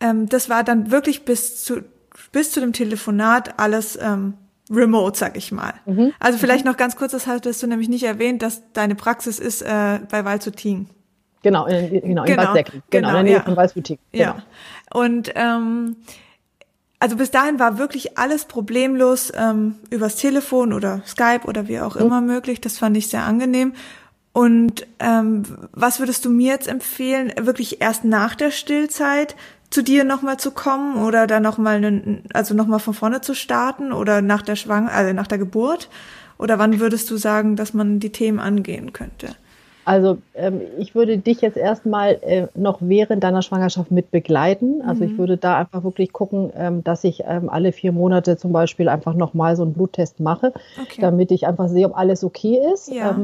Ähm, das war dann wirklich bis zu bis zu dem Telefonat alles ähm, remote, sag ich mal. Mhm. Also vielleicht mhm. noch ganz kurz, das hattest du nämlich nicht erwähnt, dass deine Praxis ist äh, bei Walzuting. Genau, in, genau, in genau. Genau, genau, in der Nähe ja. von Walzuting. Genau. Ja. Und ähm, also bis dahin war wirklich alles problemlos ähm, übers Telefon oder Skype oder wie auch mhm. immer möglich. Das fand ich sehr angenehm. Und ähm, was würdest du mir jetzt empfehlen, wirklich erst nach der Stillzeit zu dir nochmal zu kommen oder dann nochmal, also nochmal von vorne zu starten oder nach der Schwang, also nach der Geburt? Oder wann würdest du sagen, dass man die Themen angehen könnte? Also ähm, ich würde dich jetzt erstmal äh, noch während deiner Schwangerschaft mit begleiten. Also mhm. ich würde da einfach wirklich gucken, ähm, dass ich ähm, alle vier Monate zum Beispiel einfach nochmal so einen Bluttest mache, okay. damit ich einfach sehe, ob alles okay ist. Ja.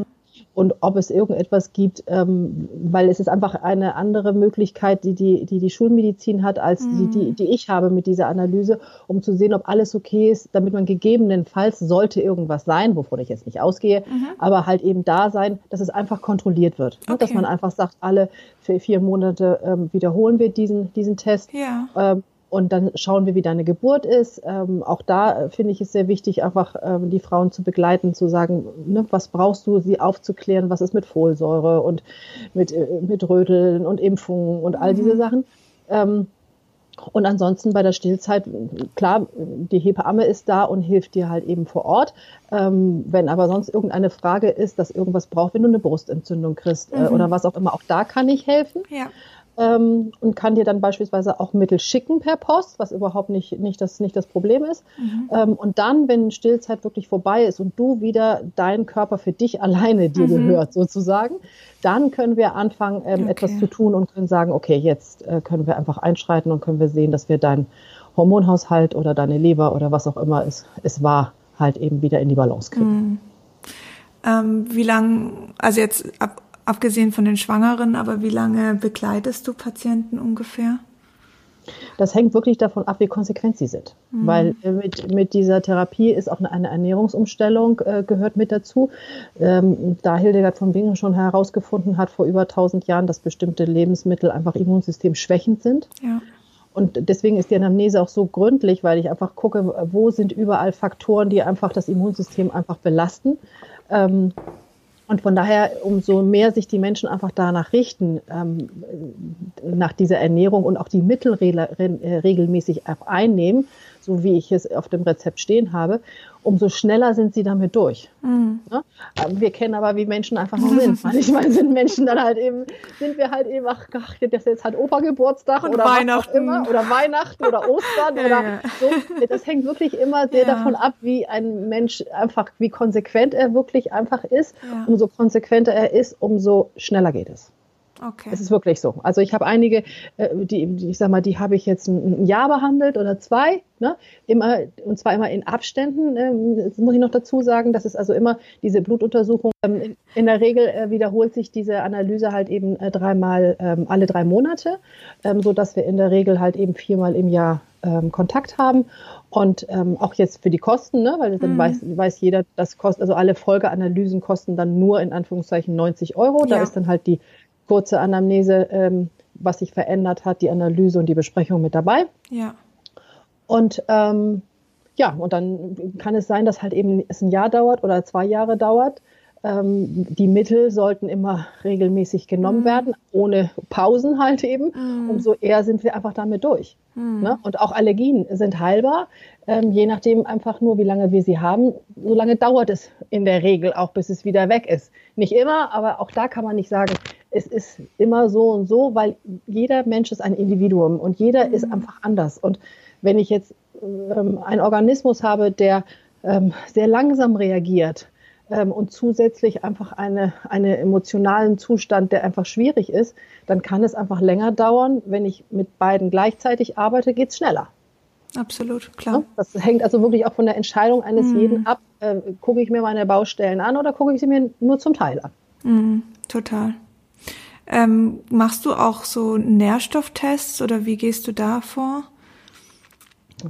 Und ob es irgendetwas gibt, ähm, weil es ist einfach eine andere Möglichkeit, die die, die, die Schulmedizin hat, als mhm. die, die, die ich habe mit dieser Analyse, um zu sehen, ob alles okay ist, damit man gegebenenfalls sollte irgendwas sein, wovon ich jetzt nicht ausgehe, mhm. aber halt eben da sein, dass es einfach kontrolliert wird. Okay. Dass man einfach sagt, alle vier, vier Monate ähm, wiederholen wir diesen, diesen Test. Ja. Ähm, und dann schauen wir, wie deine Geburt ist. Ähm, auch da äh, finde ich es sehr wichtig, einfach ähm, die Frauen zu begleiten, zu sagen, ne, was brauchst du, sie aufzuklären, was ist mit Folsäure und mit, äh, mit Röteln und Impfungen und all diese mhm. Sachen. Ähm, und ansonsten bei der Stillzeit, klar, die Hebamme ist da und hilft dir halt eben vor Ort. Ähm, wenn aber sonst irgendeine Frage ist, dass irgendwas braucht, wenn du eine Brustentzündung kriegst äh, mhm. oder was auch immer, auch da kann ich helfen. Ja ähm, und kann dir dann beispielsweise auch Mittel schicken per Post, was überhaupt nicht, nicht, das, nicht das Problem ist. Mhm. Ähm, und dann, wenn Stillzeit wirklich vorbei ist und du wieder dein Körper für dich alleine dir mhm. gehört, sozusagen, dann können wir anfangen, ähm, okay. etwas zu tun und können sagen, okay, jetzt äh, können wir einfach einschreiten und können wir sehen, dass wir deinen Hormonhaushalt oder deine Leber oder was auch immer es, es war, halt eben wieder in die Balance kriegen. Mhm. Ähm, wie lang, also jetzt ab abgesehen von den Schwangeren, aber wie lange begleitest du Patienten ungefähr? Das hängt wirklich davon ab, wie konsequent sie sind. Mhm. Weil äh, mit, mit dieser Therapie ist auch eine, Ernährungsumstellung äh, gehört mit dazu. Ähm, da Hildegard von Bingen schon herausgefunden hat vor über 1000 Jahren, dass bestimmte Lebensmittel einfach immunsystemschwächend sind. Ja. Und deswegen ist die Anamnese auch so gründlich, weil ich einfach gucke, wo sind überall Faktoren, die einfach das Immunsystem einfach belasten. Ähm, und von daher, umso mehr sich die Menschen einfach danach richten, ähm, nach dieser Ernährung und auch die Mittel äh, regelmäßig einnehmen, so wie ich es auf dem Rezept stehen habe, umso schneller sind sie damit durch. Mhm. Ja? Ähm, wir kennen aber, wie Menschen einfach noch sind. Manchmal sind Menschen dann halt eben, sind wir halt eben, ach, ach das ist jetzt halt Opa-Geburtstag oder Weihnachten. immer, oder Weihnachten oder Ostern ja, oder ja. so. Das hängt wirklich immer sehr davon ab, wie ein Mensch einfach, wie konsequent er wirklich einfach ist. Umso konsequenter er ist, umso schneller geht es. Okay. Es ist wirklich so. Also ich habe einige, äh, die, ich sag mal, die habe ich jetzt ein Jahr behandelt oder zwei, ne? Immer, und zwar immer in Abständen. Ähm, das muss ich noch dazu sagen, das ist also immer diese Blutuntersuchung. Ähm, in der Regel äh, wiederholt sich diese Analyse halt eben äh, dreimal ähm, alle drei Monate, so dass wir in der Regel halt eben viermal im Jahr Kontakt haben. Und ähm, auch jetzt für die Kosten, ne? weil dann mhm. weiß, weiß jeder, das kostet, also alle Folgeanalysen kosten dann nur in Anführungszeichen 90 Euro. Da ist dann halt die kurze Anamnese, ähm, was sich verändert hat, die Analyse und die Besprechung mit dabei. Ja. Und ähm, ja, und dann kann es sein, dass halt eben es ein Jahr dauert oder zwei Jahre dauert. Ähm, die Mittel sollten immer regelmäßig genommen mhm. werden, ohne Pausen halt eben. Mhm. Umso eher sind wir einfach damit durch. Mhm. Ne? Und auch Allergien sind heilbar, ähm, je nachdem einfach nur, wie lange wir sie haben. So lange dauert es in der Regel auch, bis es wieder weg ist. Nicht immer, aber auch da kann man nicht sagen, es ist immer so und so, weil jeder Mensch ist ein Individuum und jeder mhm. ist einfach anders. Und wenn ich jetzt ähm, einen Organismus habe, der ähm, sehr langsam reagiert ähm, und zusätzlich einfach eine, einen emotionalen Zustand, der einfach schwierig ist, dann kann es einfach länger dauern. Wenn ich mit beiden gleichzeitig arbeite, geht es schneller. Absolut, klar. Das hängt also wirklich auch von der Entscheidung eines mhm. jeden ab. Äh, gucke ich mir meine Baustellen an oder gucke ich sie mir nur zum Teil an? Mhm, total. Ähm, machst du auch so Nährstofftests oder wie gehst du da vor?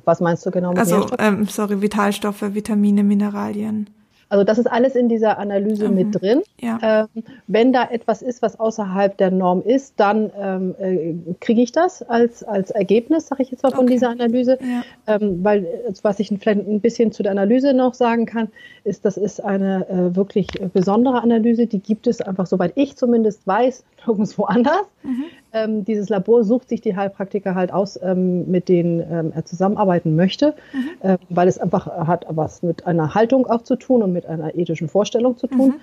Was meinst du genau mit Also, ähm, sorry, Vitalstoffe, Vitamine, Mineralien. Also das ist alles in dieser Analyse mhm. mit drin. Ja. Ähm, wenn da etwas ist, was außerhalb der Norm ist, dann ähm, äh, kriege ich das als, als Ergebnis, sage ich jetzt mal, von okay. dieser Analyse. Ja. Ähm, weil, was ich vielleicht ein bisschen zu der Analyse noch sagen kann, ist, das ist eine äh, wirklich besondere Analyse. Die gibt es einfach, soweit ich zumindest weiß, nirgendwo anders. Mhm. Ähm, dieses Labor sucht sich die Heilpraktiker halt aus, ähm, mit denen ähm, er zusammenarbeiten möchte, mhm. äh, weil es einfach hat was mit einer Haltung auch zu tun und mit einer ethischen Vorstellung zu tun. Mhm.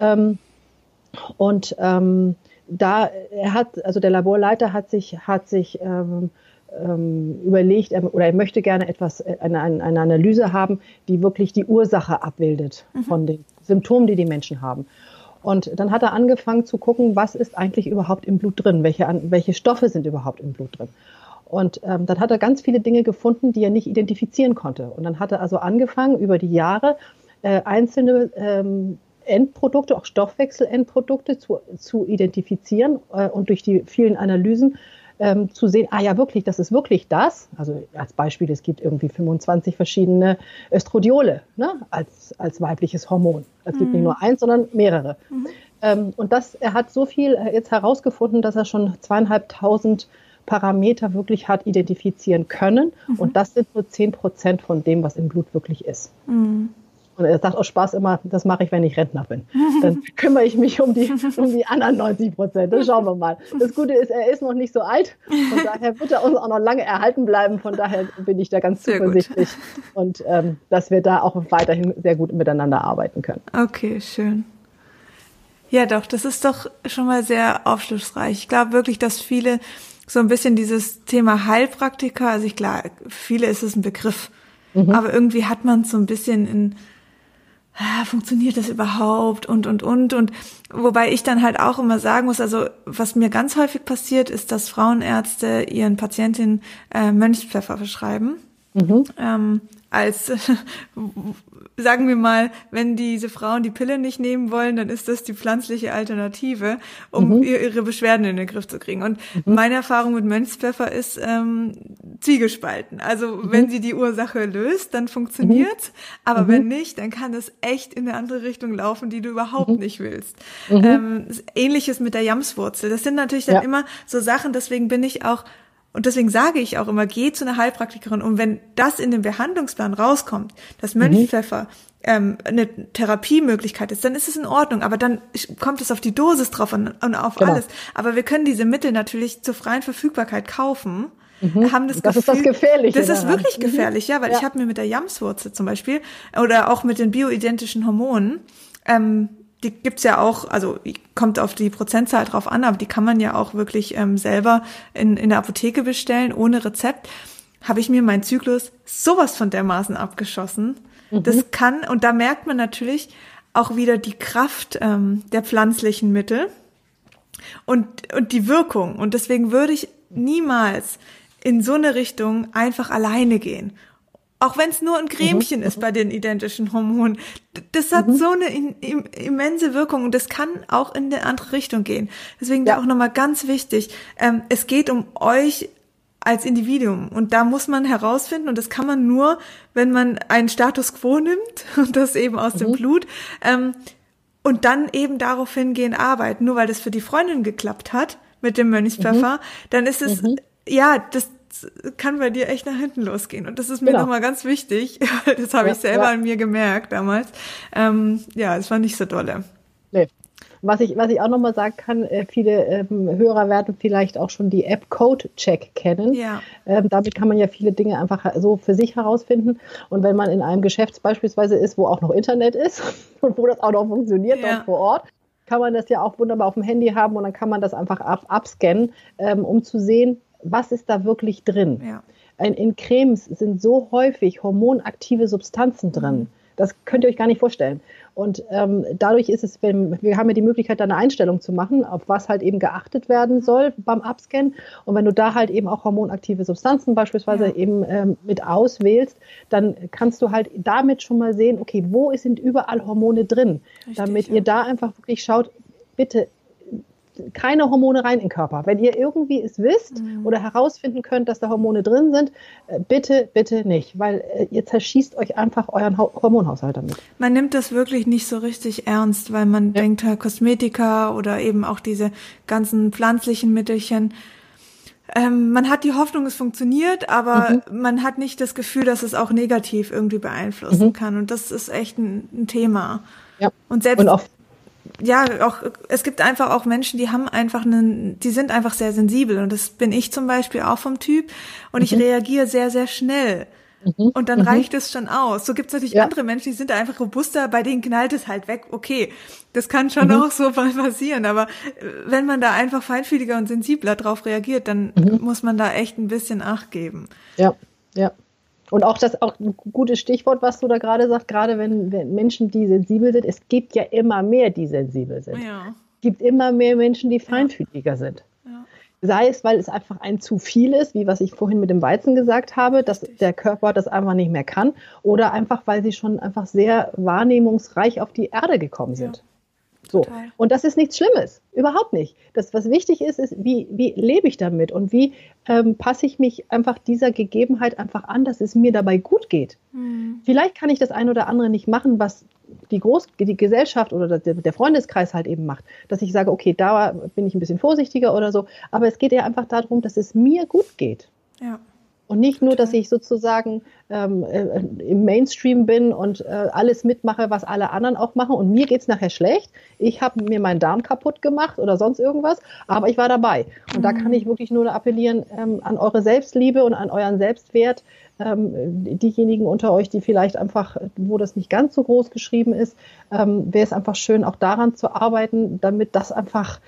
Ähm, und ähm, da er hat, also der Laborleiter hat sich, hat sich ähm, überlegt oder er möchte gerne etwas, äh, eine, eine Analyse haben, die wirklich die Ursache abbildet mhm. von den Symptomen, die die Menschen haben. Und dann hat er angefangen zu gucken, was ist eigentlich überhaupt im Blut drin, welche, welche Stoffe sind überhaupt im Blut drin. Und ähm, dann hat er ganz viele Dinge gefunden, die er nicht identifizieren konnte. Und dann hat er also angefangen, über die Jahre äh, einzelne ähm, Endprodukte, auch Stoffwechselendprodukte zu, zu identifizieren äh, und durch die vielen Analysen ähm, zu sehen, ah ja, wirklich, das ist wirklich das. Also als Beispiel, es gibt irgendwie 25 verschiedene Östrodiole ne, als, als weibliches Hormon. Es mhm. gibt nicht mhm. nur eins, sondern mehrere. Mhm. Ähm, und das, er hat so viel äh, jetzt herausgefunden, dass er schon zweieinhalbtausend Parameter wirklich hat identifizieren können. Mhm. Und das sind nur 10 Prozent von dem, was im Blut wirklich ist. Mhm. Und er sagt aus Spaß immer, das mache ich, wenn ich Rentner bin. Dann kümmere ich mich um die, um die anderen 90 Prozent. Das schauen wir mal. Das Gute ist, er ist noch nicht so alt. Von daher wird er uns auch noch lange erhalten bleiben. Von daher bin ich da ganz zuversichtlich. Und ähm, dass wir da auch weiterhin sehr gut miteinander arbeiten können. Okay, schön. Ja, doch, das ist doch schon mal sehr aufschlussreich. Ich glaube wirklich, dass viele so ein bisschen dieses Thema Heilpraktiker, also ich glaube, viele ist es ein Begriff, mhm. aber irgendwie hat man so ein bisschen in ah, funktioniert das überhaupt und, und, und. Und wobei ich dann halt auch immer sagen muss, also was mir ganz häufig passiert, ist, dass Frauenärzte ihren Patientinnen äh, Mönchspfeffer verschreiben. Mhm. Ähm, als, sagen wir mal, wenn diese Frauen die Pille nicht nehmen wollen, dann ist das die pflanzliche Alternative, um mhm. ihre Beschwerden in den Griff zu kriegen. Und mhm. meine Erfahrung mit Mönchspfeffer ist ähm, zwiegespalten. Also mhm. wenn sie die Ursache löst, dann funktioniert's, mhm. aber mhm. wenn nicht, dann kann es echt in eine andere Richtung laufen, die du überhaupt mhm. nicht willst. Ähm, Ähnliches mit der Jamswurzel. Das sind natürlich dann ja. immer so Sachen, deswegen bin ich auch und deswegen sage ich auch immer, geh zu einer Heilpraktikerin. Und wenn das in dem Behandlungsplan rauskommt, dass mhm. Mönchpfeffer ähm, eine Therapiemöglichkeit ist, dann ist es in Ordnung. Aber dann kommt es auf die Dosis drauf und, und auf genau. alles. Aber wir können diese Mittel natürlich zur freien Verfügbarkeit kaufen. Mhm. Haben das, das Gefühl, ist das Gefährliche. Das ist daran. wirklich gefährlich, ja, weil ja. ich habe mir mit der Jamswurzel zum Beispiel oder auch mit den bioidentischen Hormonen ähm, die gibt's ja auch, also kommt auf die Prozentzahl drauf an, aber die kann man ja auch wirklich ähm, selber in, in der Apotheke bestellen, ohne Rezept. Habe ich mir meinen Zyklus sowas von dermaßen abgeschossen. Mhm. Das kann, und da merkt man natürlich auch wieder die Kraft ähm, der pflanzlichen Mittel und, und die Wirkung. Und deswegen würde ich niemals in so eine Richtung einfach alleine gehen auch wenn es nur ein Cremchen mhm. ist bei den identischen Hormonen. Das hat mhm. so eine in, in, immense Wirkung und das kann auch in eine andere Richtung gehen. Deswegen ja. da auch nochmal ganz wichtig, ähm, es geht um euch als Individuum und da muss man herausfinden und das kann man nur, wenn man einen Status quo nimmt und das eben aus mhm. dem Blut ähm, und dann eben darauf hingehen arbeiten. Nur weil das für die Freundin geklappt hat mit dem Mönchspfeffer, mhm. dann ist es mhm. ja das kann bei dir echt nach hinten losgehen. Und das ist mir genau. nochmal ganz wichtig. Das habe ja, ich selber ja. an mir gemerkt damals. Ähm, ja, es war nicht so dolle. Nee. Was ich, was ich auch nochmal sagen kann, äh, viele ähm, Hörer werden vielleicht auch schon die App Code Check kennen. Ja. Ähm, damit kann man ja viele Dinge einfach so für sich herausfinden. Und wenn man in einem Geschäft beispielsweise ist, wo auch noch Internet ist und wo das auch noch funktioniert, ja. dort vor Ort, kann man das ja auch wunderbar auf dem Handy haben und dann kann man das einfach ab, abscannen, ähm, um zu sehen, was ist da wirklich drin? Ja. In, in Cremes sind so häufig hormonaktive Substanzen drin. Mhm. Das könnt ihr euch gar nicht vorstellen. Und ähm, dadurch ist es, wenn, wir haben ja die Möglichkeit, da eine Einstellung zu machen, auf was halt eben geachtet werden soll beim Abscannen. Und wenn du da halt eben auch hormonaktive Substanzen beispielsweise ja. eben ähm, mit auswählst, dann kannst du halt damit schon mal sehen, okay, wo sind überall Hormone drin? Richtig, damit ja. ihr da einfach wirklich schaut, bitte keine Hormone rein in den Körper. Wenn ihr irgendwie es wisst mhm. oder herausfinden könnt, dass da Hormone drin sind, äh, bitte, bitte nicht, weil äh, ihr zerschießt euch einfach euren Hormonhaushalt damit. Man nimmt das wirklich nicht so richtig ernst, weil man ja. denkt, halt Kosmetika oder eben auch diese ganzen pflanzlichen Mittelchen, ähm, man hat die Hoffnung, es funktioniert, aber mhm. man hat nicht das Gefühl, dass es auch negativ irgendwie beeinflussen mhm. kann. Und das ist echt ein, ein Thema. Ja. Und selbst und ja, auch, es gibt einfach auch Menschen, die haben einfach einen, die sind einfach sehr sensibel und das bin ich zum Beispiel auch vom Typ und mhm. ich reagiere sehr, sehr schnell. Mhm. Und dann mhm. reicht es schon aus. So gibt es natürlich ja. andere Menschen, die sind einfach robuster, bei denen knallt es halt weg. Okay, das kann schon mhm. auch so mal passieren, aber äh, wenn man da einfach feinfühliger und sensibler drauf reagiert, dann mhm. muss man da echt ein bisschen Acht geben. Ja, ja. Und auch das auch ein gutes Stichwort, was du da gerade sagst, gerade wenn, wenn, Menschen, die sensibel sind, es gibt ja immer mehr, die sensibel sind. Ja. Es gibt immer mehr Menschen, die feinfühliger ja. sind. Ja. Sei es, weil es einfach ein zu viel ist, wie was ich vorhin mit dem Weizen gesagt habe, dass der Körper das einfach nicht mehr kann, oder einfach, weil sie schon einfach sehr wahrnehmungsreich auf die Erde gekommen sind. So. Und das ist nichts Schlimmes, überhaupt nicht. Das, was wichtig ist, ist, wie, wie lebe ich damit und wie ähm, passe ich mich einfach dieser Gegebenheit einfach an, dass es mir dabei gut geht. Mhm. Vielleicht kann ich das ein oder andere nicht machen, was die, Groß die Gesellschaft oder der, der Freundeskreis halt eben macht, dass ich sage, okay, da bin ich ein bisschen vorsichtiger oder so. Aber es geht ja einfach darum, dass es mir gut geht. Ja. Und nicht nur, dass ich sozusagen ähm, äh, im Mainstream bin und äh, alles mitmache, was alle anderen auch machen. Und mir geht's nachher schlecht. Ich habe mir meinen Darm kaputt gemacht oder sonst irgendwas, aber ich war dabei. Und mhm. da kann ich wirklich nur appellieren ähm, an eure Selbstliebe und an euren Selbstwert. Ähm, diejenigen unter euch, die vielleicht einfach, wo das nicht ganz so groß geschrieben ist, ähm, wäre es einfach schön, auch daran zu arbeiten, damit das einfach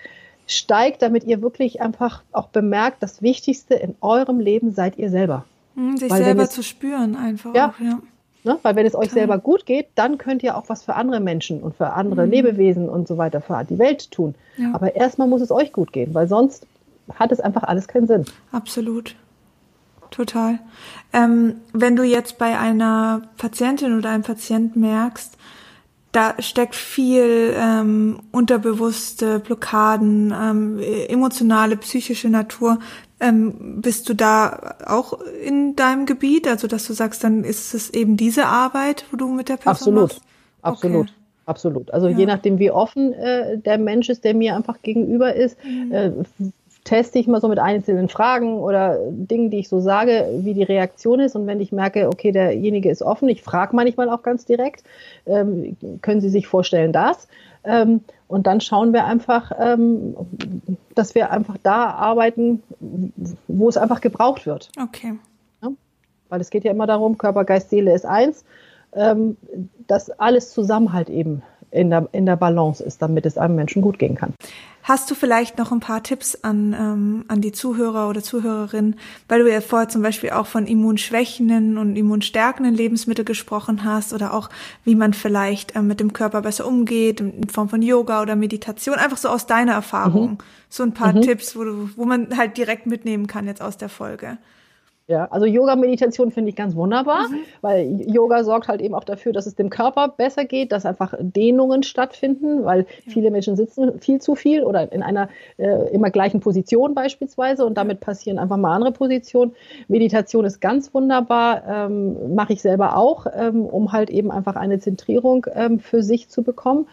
steigt, damit ihr wirklich einfach auch bemerkt, das Wichtigste in eurem Leben seid ihr selber. Hm, sich Weil selber es, zu spüren einfach. Ja, auch, ja. Ne? Weil wenn es euch selber gut geht, dann könnt ihr auch was für andere Menschen und für andere mhm. Lebewesen und so weiter, für die Welt tun. Ja. Aber erstmal muss es euch gut gehen, weil sonst hat es einfach alles keinen Sinn. Absolut. Total. Ähm, wenn du jetzt bei einer Patientin oder einem Patient merkst, da steckt viel ähm, unterbewusste Blockaden, ähm, emotionale, psychische Natur. Ähm, bist du da auch in deinem Gebiet? Also, dass du sagst, dann ist es eben diese Arbeit, wo du mit der Person Absolut, machst? absolut. Okay. Absolut. Also ja. je nachdem, wie offen äh, der Mensch ist, der mir einfach gegenüber ist, mhm. äh, teste ich mal so mit einzelnen Fragen oder Dingen, die ich so sage, wie die Reaktion ist. Und wenn ich merke, okay, derjenige ist offen, ich frage manchmal auch ganz direkt, ähm, können Sie sich vorstellen, das? Ähm, und dann schauen wir einfach, ähm, dass wir einfach da arbeiten, wo es einfach gebraucht wird. Okay. Ja? Weil es geht ja immer darum, Körper, Geist, Seele ist eins, ähm, dass alles zusammen halt eben in der, in der Balance ist, damit es einem Menschen gut gehen kann. Hast du vielleicht noch ein paar Tipps an, ähm, an die Zuhörer oder Zuhörerinnen, weil du ja vorher zum Beispiel auch von immunschwächenden und immunstärkenden Lebensmitteln gesprochen hast oder auch, wie man vielleicht ähm, mit dem Körper besser umgeht, in Form von Yoga oder Meditation, einfach so aus deiner Erfahrung. Mhm. So ein paar mhm. Tipps, wo, du, wo man halt direkt mitnehmen kann jetzt aus der Folge. Ja, also Yoga-Meditation finde ich ganz wunderbar, mhm. weil Yoga sorgt halt eben auch dafür, dass es dem Körper besser geht, dass einfach Dehnungen stattfinden, weil ja. viele Menschen sitzen viel zu viel oder in einer äh, immer gleichen Position beispielsweise und damit passieren einfach mal andere Positionen. Meditation ist ganz wunderbar, ähm, mache ich selber auch, ähm, um halt eben einfach eine Zentrierung ähm, für sich zu bekommen.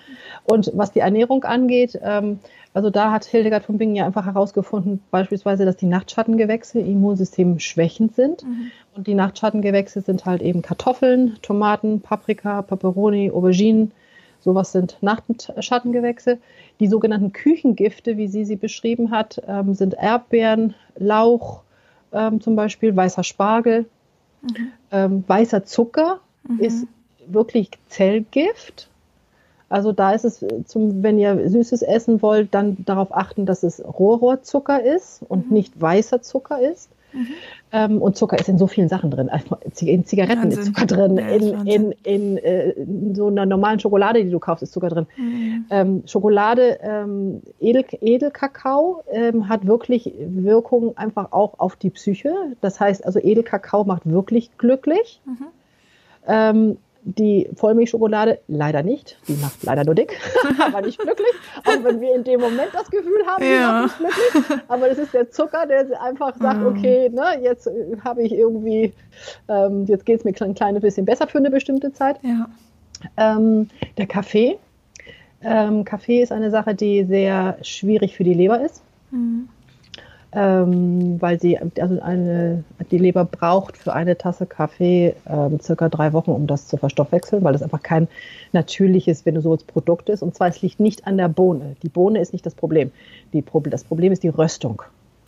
Und was die Ernährung angeht, ähm, also da hat Hildegard von Bingen ja einfach herausgefunden, beispielsweise, dass die Nachtschattengewächse im Immunsystem schwächend sind. Mhm. Und die Nachtschattengewächse sind halt eben Kartoffeln, Tomaten, Paprika, Peperoni, Auberginen. Sowas sind Nachtschattengewächse. Die sogenannten Küchengifte, wie sie sie beschrieben hat, ähm, sind Erdbeeren, Lauch, ähm, zum Beispiel weißer Spargel. Mhm. Ähm, weißer Zucker mhm. ist wirklich Zellgift. Also da ist es, zum, wenn ihr Süßes essen wollt, dann darauf achten, dass es Rohrrohrzucker ist und mhm. nicht weißer Zucker ist. Mhm. Ähm, und Zucker ist in so vielen Sachen drin. Also in Zigaretten Wahnsinn. ist Zucker drin, ja, in, in, in, äh, in, so einer normalen Schokolade, die du kaufst, ist Zucker drin. Mhm. Ähm, Schokolade, ähm, Edel, Edelkakao ähm, hat wirklich Wirkung einfach auch auf die Psyche. Das heißt, also Edelkakao macht wirklich glücklich. Mhm. Die Vollmilchschokolade leider nicht. Die macht leider nur dick, aber nicht glücklich. Auch wenn wir in dem Moment das Gefühl haben, ja. die macht nicht glücklich. Aber das ist der Zucker, der einfach sagt, mhm. okay, ne, jetzt äh, habe ich irgendwie, ähm, jetzt geht es mir ein kleines bisschen besser für eine bestimmte Zeit. Ja. Ähm, der Kaffee. Ähm, Kaffee ist eine Sache, die sehr schwierig für die Leber ist. Mhm ähm, weil sie also eine, die Leber braucht für eine Tasse Kaffee ähm, circa drei Wochen, um das zu verstoffwechseln, weil das einfach kein natürliches, wenn du so als Produkt ist. Und zwar es liegt nicht an der Bohne. Die Bohne ist nicht das Problem. Die, das Problem ist die Röstung.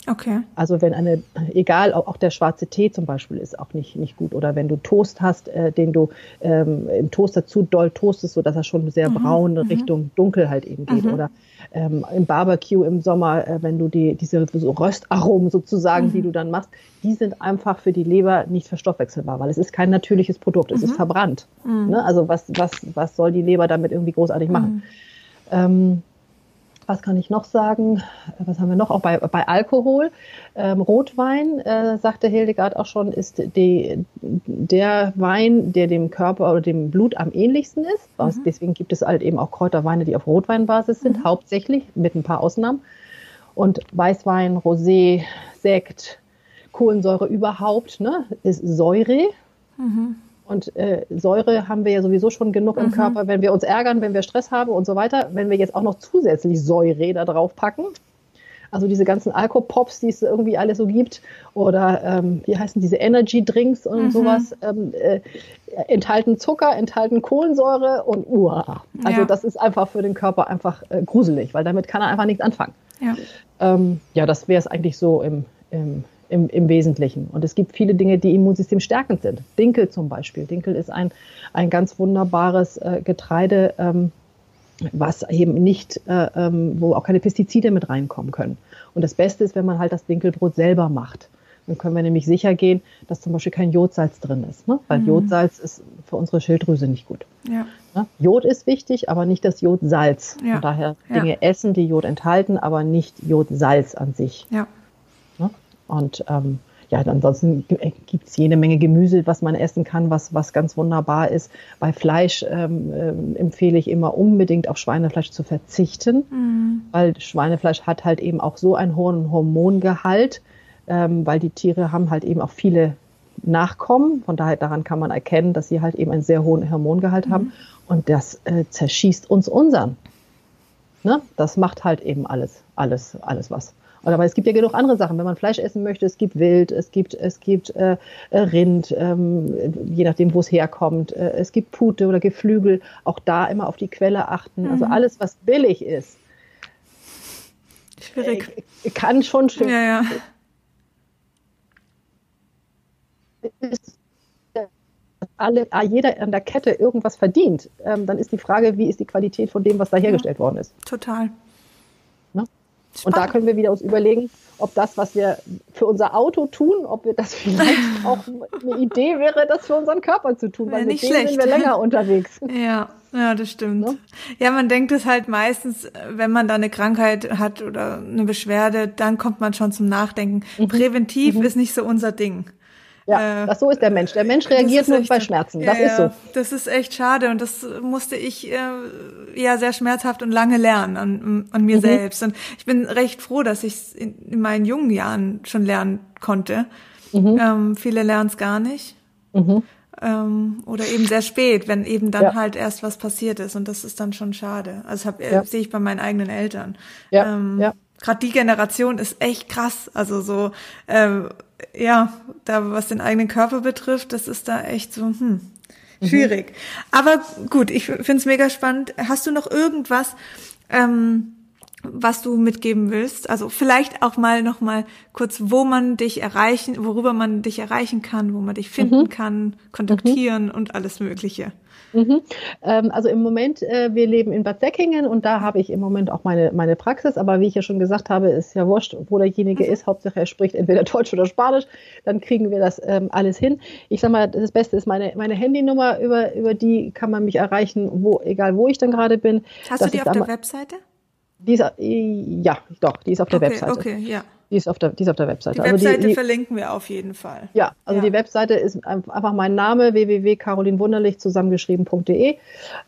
Okay. Also wenn eine, egal, auch der schwarze Tee zum Beispiel ist auch nicht, nicht gut. Oder wenn du Toast hast, äh, den du ähm, im Toaster zu doll toastest, sodass er schon sehr mhm. braun mhm. Richtung dunkel halt eben geht. Mhm. Oder ähm, im Barbecue im Sommer, äh, wenn du die, diese so Röstaromen sozusagen, mhm. die du dann machst, die sind einfach für die Leber nicht verstoffwechselbar, weil es ist kein natürliches Produkt, es ist mhm. verbrannt. Mhm. Ne? Also was, was, was soll die Leber damit irgendwie großartig machen? Ähm, was kann ich noch sagen? Was haben wir noch? Auch bei, bei Alkohol. Ähm, Rotwein, äh, sagte Hildegard auch schon, ist die, der Wein, der dem Körper oder dem Blut am ähnlichsten ist. Mhm. Deswegen gibt es halt eben auch Kräuterweine, die auf Rotweinbasis sind, mhm. hauptsächlich, mit ein paar Ausnahmen. Und Weißwein, Rosé, Sekt, Kohlensäure überhaupt, ne, ist Säure. Mhm. Und äh, Säure haben wir ja sowieso schon genug mhm. im Körper, wenn wir uns ärgern, wenn wir Stress haben und so weiter. Wenn wir jetzt auch noch zusätzlich Säure da drauf packen, also diese ganzen Alkopops, die es irgendwie alles so gibt, oder ähm, wie heißen diese Energy Drinks und mhm. sowas, ähm, äh, enthalten Zucker, enthalten Kohlensäure und uah. Also ja. das ist einfach für den Körper einfach äh, gruselig, weil damit kann er einfach nichts anfangen. Ja, ähm, ja das wäre es eigentlich so im, im, im, im Wesentlichen. Und es gibt viele Dinge, die Immunsystem stärkend sind. Dinkel zum Beispiel. Dinkel ist ein, ein ganz wunderbares äh, Getreide, ähm, was eben nicht, äh, ähm, wo auch keine Pestizide mit reinkommen können. Und das Beste ist, wenn man halt das Dinkelbrot selber macht. Dann können wir nämlich sicher gehen, dass zum Beispiel kein Jodsalz drin ist, ne? weil mhm. Jodsalz ist für unsere Schilddrüse nicht gut. Ja. Ne? Jod ist wichtig, aber nicht das Jodsalz. Ja. Von daher Dinge ja. essen, die Jod enthalten, aber nicht Jodsalz an sich. Ja. Und ähm, ja, ansonsten gibt es jede Menge Gemüse, was man essen kann, was, was ganz wunderbar ist. Bei Fleisch ähm, äh, empfehle ich immer unbedingt auf Schweinefleisch zu verzichten, mhm. weil Schweinefleisch hat halt eben auch so einen hohen Hormongehalt, ähm, weil die Tiere haben halt eben auch viele Nachkommen. Von daher daran kann man erkennen, dass sie halt eben einen sehr hohen Hormongehalt mhm. haben. Und das äh, zerschießt uns unseren. Ne? Das macht halt eben alles, alles, alles was. Aber es gibt ja genug andere Sachen. Wenn man Fleisch essen möchte, es gibt Wild, es gibt, es gibt äh, äh, Rind, ähm, je nachdem, wo es herkommt. Äh, es gibt Pute oder Geflügel. Auch da immer auf die Quelle achten. Also mhm. Also alles, was billig ist. Schwierig. Äh, kann schon schön. Ja, ja. Ist alle, jeder an der Kette irgendwas verdient, ähm, dann ist die Frage, wie ist die Qualität von dem, was da hergestellt ja, worden ist. Total. Spannend. Und da können wir wieder uns überlegen, ob das, was wir für unser Auto tun, ob wir das vielleicht auch eine Idee wäre, das für unseren Körper zu tun, weil nicht mit schlecht. sind wir länger unterwegs. Ja, ja, das stimmt. Ja? ja, man denkt es halt meistens, wenn man da eine Krankheit hat oder eine Beschwerde, dann kommt man schon zum Nachdenken. Mhm. Präventiv mhm. ist nicht so unser Ding. Ja, äh, das so ist der Mensch. Der Mensch reagiert nur bei Schmerzen. Das ja, ist so. Das ist echt schade und das musste ich äh, ja sehr schmerzhaft und lange lernen an, an mir mhm. selbst. Und ich bin recht froh, dass ich es in, in, meinen jungen Jahren schon lernen konnte. Mhm. Ähm, viele lernen es gar nicht. Mhm. Ähm, oder eben sehr spät, wenn eben dann ja. halt erst was passiert ist. Und das ist dann schon schade. Also hab, äh, ja. sehe ich bei meinen eigenen Eltern. Ja. Ähm, ja. Gerade die Generation ist echt krass. Also so ähm, ja, da was den eigenen Körper betrifft, das ist da echt so, hm, schwierig. Mhm. Aber gut, ich finde es mega spannend. Hast du noch irgendwas, ähm, was du mitgeben willst? Also vielleicht auch mal noch mal kurz, wo man dich erreichen, worüber man dich erreichen kann, wo man dich finden mhm. kann, kontaktieren mhm. und alles Mögliche. Mhm. Ähm, also im Moment, äh, wir leben in Bad Säckingen und da habe ich im Moment auch meine, meine Praxis. Aber wie ich ja schon gesagt habe, ist ja wurscht, wo derjenige mhm. ist. Hauptsache er spricht entweder Deutsch oder Spanisch. Dann kriegen wir das ähm, alles hin. Ich sage mal, das Beste ist meine, meine Handynummer, über, über die kann man mich erreichen, wo, egal wo ich dann gerade bin. Hast du die auf der Webseite? Die ist, ja, doch, die ist auf der okay, Webseite. Okay, ja. Die ist auf der, die ist auf der Webseite. Die Webseite also die, die, verlinken wir auf jeden Fall. Ja, also ja. die Webseite ist einfach mein Name, www.carolinwunderlich zusammengeschrieben.de.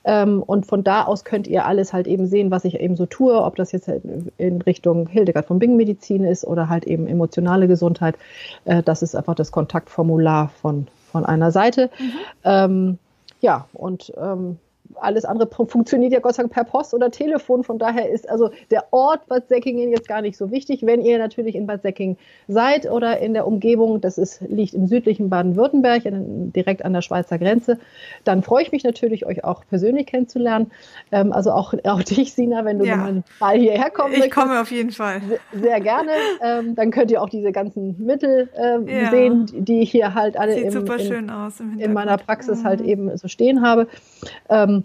Ähm, und von da aus könnt ihr alles halt eben sehen, was ich eben so tue, ob das jetzt halt in Richtung Hildegard von Bingen Medizin ist oder halt eben emotionale Gesundheit. Äh, das ist einfach das Kontaktformular von, von einer Seite. Mhm. Ähm, ja, und ähm, alles andere funktioniert ja Gott sei Dank per Post oder Telefon. Von daher ist also der Ort Bad Säckingen jetzt gar nicht so wichtig. Wenn ihr natürlich in Bad Säckingen seid oder in der Umgebung, das ist, liegt im südlichen Baden-Württemberg, direkt an der Schweizer Grenze, dann freue ich mich natürlich, euch auch persönlich kennenzulernen. Ähm, also auch, auch dich, Sina, wenn du ja. mal hierher kommen Ich komme auf jeden Fall. Sehr, gerne. Ähm, dann könnt ihr auch diese ganzen Mittel ähm, ja. sehen, die ich hier halt alle im, in, im in, meiner Praxis mhm. halt eben so stehen habe. Ähm,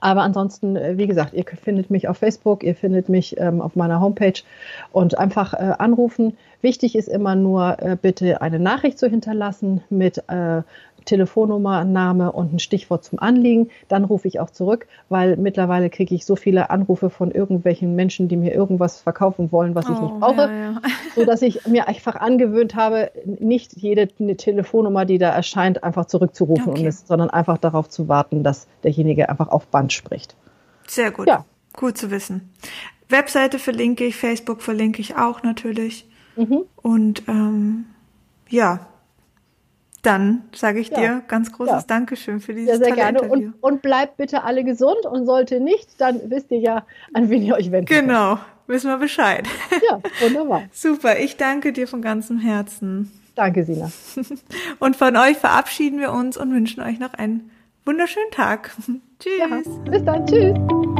aber ansonsten, äh, wie gesagt, ihr findet mich auf Facebook, ihr findet mich ähm, auf meiner Homepage und einfach äh, anrufen. Wichtig ist immer nur, äh, bitte eine Nachricht zu hinterlassen mit äh, Telefonnummer, Name und ein Stichwort zum Anliegen. Dann rufe ich auch zurück, weil mittlerweile kriege ich so viele Anrufe von irgendwelchen Menschen, die mir irgendwas verkaufen wollen, was ich nicht oh, brauche, ja, ja. so dass ich mir einfach angewöhnt habe, nicht jede Telefonnummer, die da erscheint, einfach zurückzurufen, okay. es, sondern einfach darauf zu warten, dass derjenige einfach auf Band spricht. Sehr gut. Ja. Gut zu wissen. Webseite verlinke ich, Facebook verlinke ich auch natürlich. Mhm. Und ähm, ja, Dann sage ich ja. dir ganz großes ja. Dankeschön für dieses ja, sehr gerne. Und, und bleibt bitte alle gesund und sollte nicht, dann wisst ihr ja, an wen ihr euch wenden Genau, könnt. wissen wir Bescheid. Ja, wunderbar. Super, ich danke dir von ganzem Herzen. Danke, Sina. Und von euch verabschieden wir uns und wünschen euch noch einen wunderschönen Tag. Tschüss. Ja, bis dann. Tschüss.